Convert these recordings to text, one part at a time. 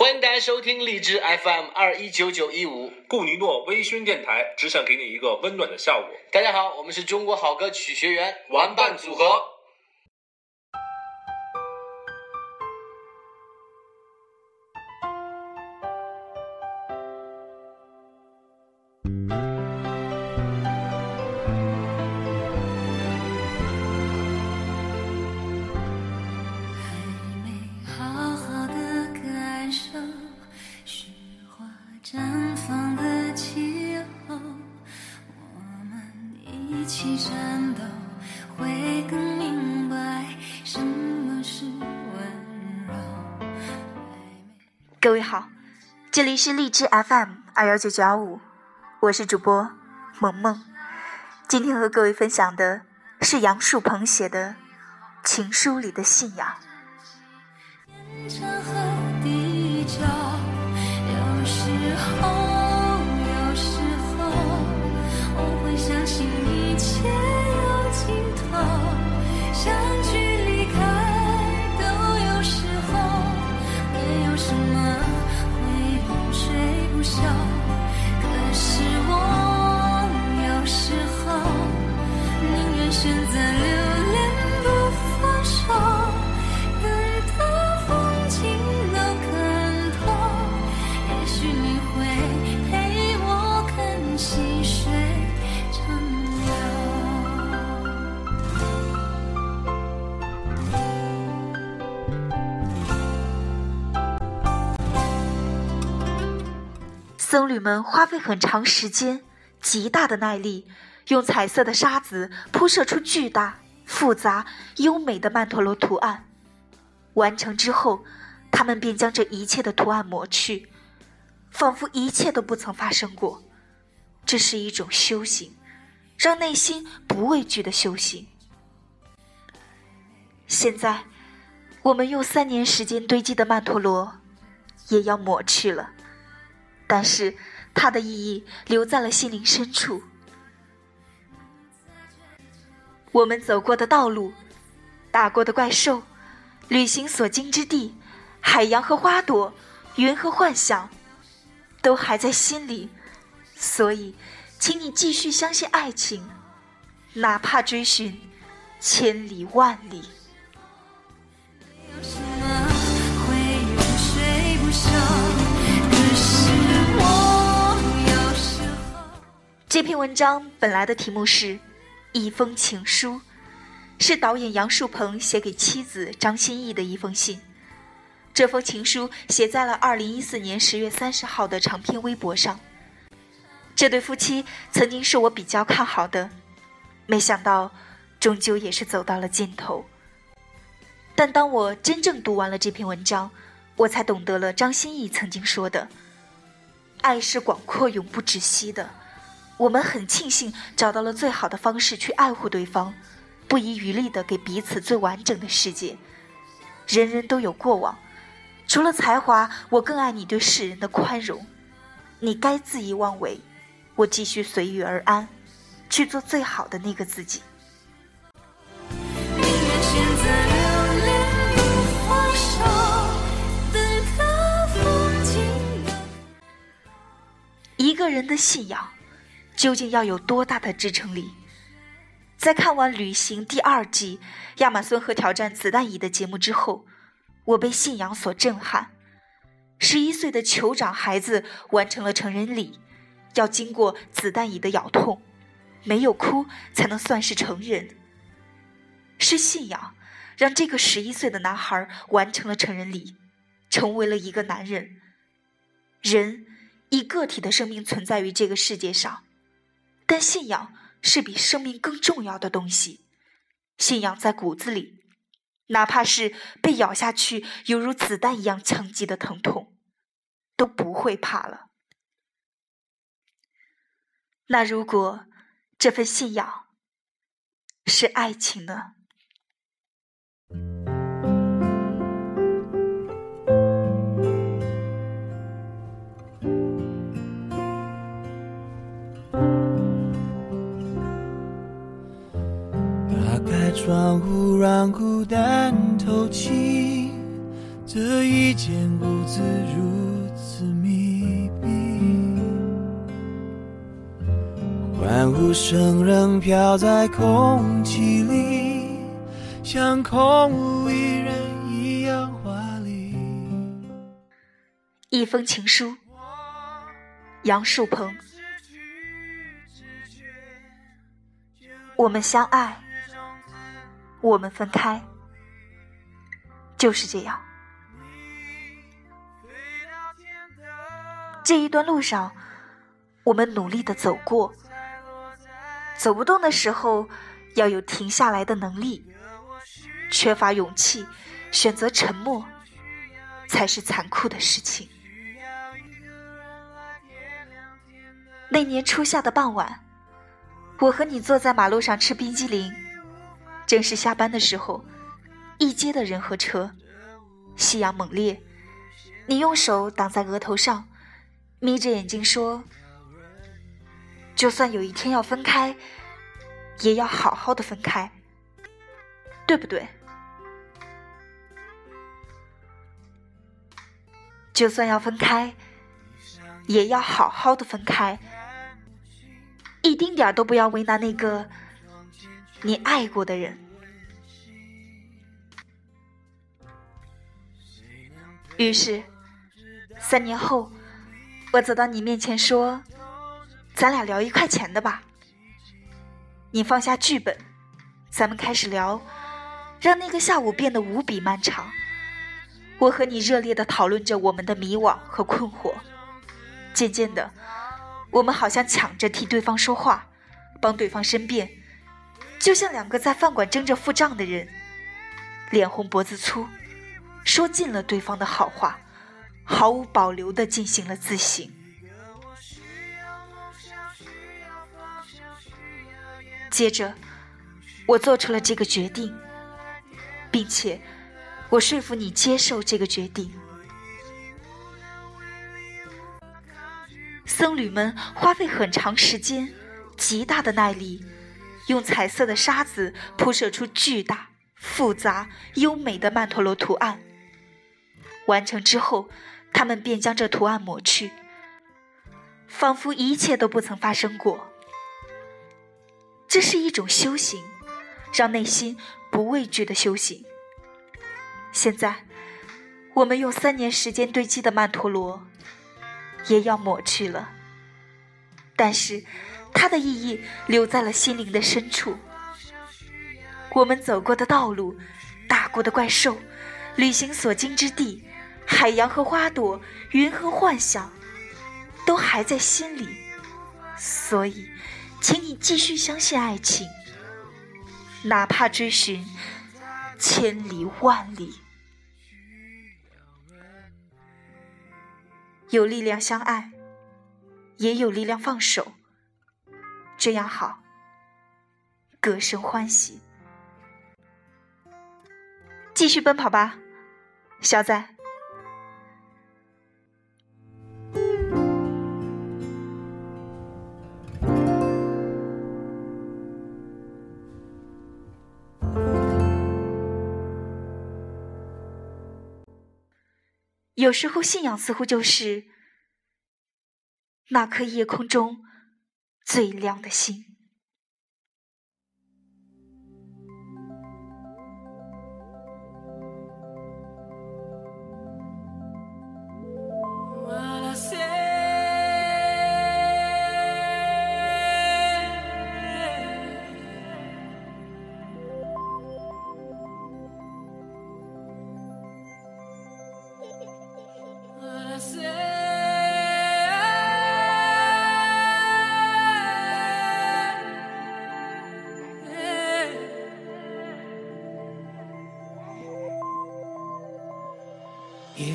欢迎大家收听荔枝 FM 二一九九一五。顾尼诺微醺电台只想给你一个温暖的下午。大家好，我们是中国好歌曲学员玩伴组合。各位好，这里是荔枝 FM 二幺九九幺五，我是主播萌萌。今天和各位分享的是杨树鹏写的《情书里的信仰》。天长和地久，有时候，僧侣们花费很长时间、极大的耐力，用彩色的沙子铺设出巨大、复杂、优美的曼陀罗图案。完成之后，他们便将这一切的图案抹去，仿佛一切都不曾发生过。这是一种修行，让内心不畏惧的修行。现在，我们用三年时间堆积的曼陀罗，也要抹去了。但是它的意义留在了心灵深处。我们走过的道路，打过的怪兽，旅行所经之地，海洋和花朵，云和幻想，都还在心里。所以，请你继续相信爱情，哪怕追寻千里万里。这篇文章本来的题目是《一封情书》，是导演杨树鹏写给妻子张歆艺的一封信。这封情书写在了2014年10月30号的长篇微博上。这对夫妻曾经是我比较看好的，没想到终究也是走到了尽头。但当我真正读完了这篇文章，我才懂得了张歆艺曾经说的：“爱是广阔、永不止息的。”我们很庆幸找到了最好的方式去爱护对方，不遗余力的给彼此最完整的世界。人人都有过往，除了才华，我更爱你对世人的宽容。你该恣意妄为，我继续随遇而安，去做最好的那个自己。一个人的信仰究竟要有多大的支撑力？在看完《旅行》第二季《亚马孙河挑战子弹蚁》的节目之后，我被信仰所震撼。十一岁的酋长孩子完成了成人礼，要经过子弹蚁的咬痛，没有哭才能算是成人。是信仰让这个十一岁的男孩完成了成人礼，成为了一个男人。人以个体的生命存在于这个世界上，但信仰是比生命更重要的东西。信仰在骨子里，哪怕是被咬下去犹如子弹一样枪击的疼痛，都不会怕了。那如果这份信仰是爱情呢？开窗户，让孤单透气，这一间屋子如此密闭，欢呼声仍飘在空气里，像空无一人一样华丽。一封情书，杨树鹏。我们相爱，我们分开，就是这样。这一段路上，我们努力的走过，走不动的时候，要有停下来的能力。缺乏勇气，选择沉默，才是残酷的事情。那年初夏的傍晚，我和你坐在马路上吃冰激凌，正是下班的时候，一街的人和车，夕阳猛烈，你用手挡在额头上，眯着眼睛说：“就算有一天要分开，也要好好的分开，对不对？就算要分开，也要好好的分开。”一丁点儿都不要为难那个你爱过的人。于是，三年后，我走到你面前说：“咱俩聊一块钱的吧。”你放下剧本，咱们开始聊，让那个下午变得无比漫长。我和你热烈的讨论着我们的迷惘和困惑，渐渐的。我们好像抢着替对方说话，帮对方申辩，就像两个在饭馆争着付账的人，脸红脖子粗，说尽了对方的好话，毫无保留地进行了自省。接着，我做出了这个决定，并且我说服你接受这个决定。僧侣们花费很长时间、极大的耐力，用彩色的沙子铺设出巨大、复杂、优美的曼陀罗图案。完成之后，他们便将这图案抹去，仿佛一切都不曾发生过。这是一种修行，让内心不畏惧的修行。现在，我们用三年时间堆积的曼陀罗。也要抹去了，但是它的意义留在了心灵的深处。我们走过的道路，打过的怪兽，旅行所经之地，海洋和花朵，云和幻想，都还在心里。所以，请你继续相信爱情，哪怕追寻千里万里。有力量相爱，也有力量放手，这样好，各生欢喜。继续奔跑吧，小仔。有时候，信仰似乎就是那颗夜空中最亮的星。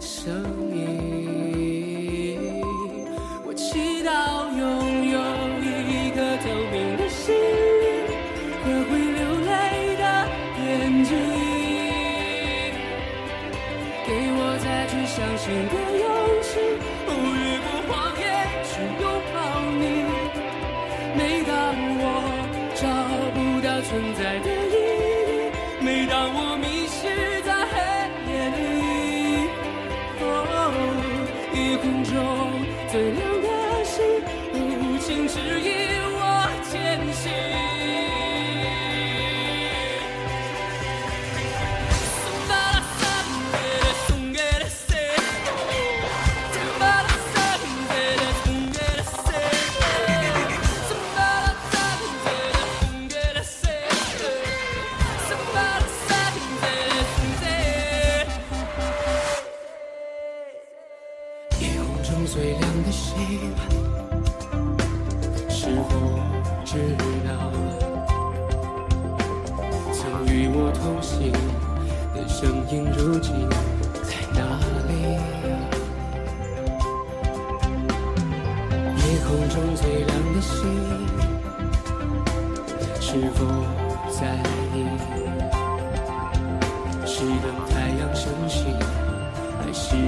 声音。我祈祷拥有一颗透明的心灵和会流泪的眼睛，给我再去相信的勇气，哦，越过谎言去拥抱你。每当我找不到存在的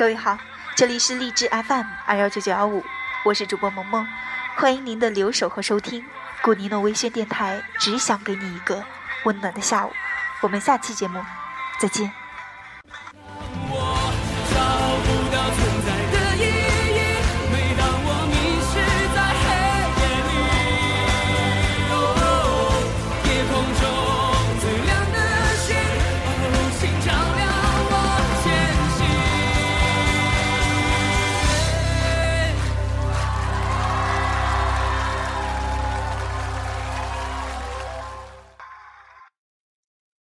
各位好，这里是荔枝 FM 二幺九九幺五，我是主播萌萌，欢迎您的留守和收听。古尼诺微醺电台只想给你一个温暖的下午，我们下期节目再见。